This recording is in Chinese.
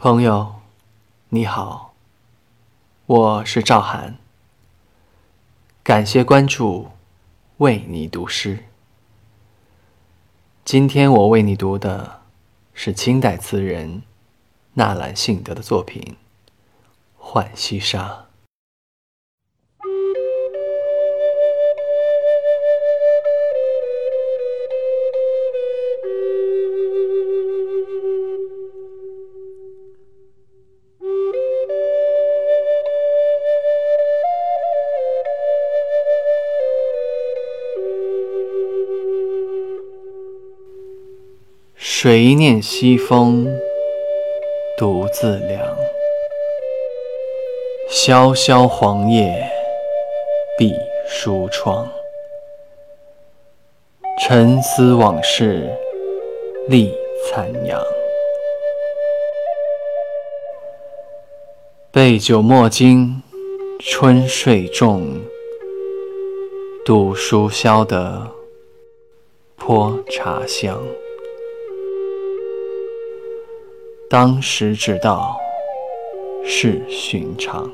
朋友，你好，我是赵涵。感谢关注，为你读诗。今天我为你读的是清代词人纳兰性德的作品《浣溪沙》。谁念西风独自凉？萧萧黄叶闭疏窗。沉思往事立残阳。杯酒莫惊春睡重，读书消得泼茶香。当时之道是寻常。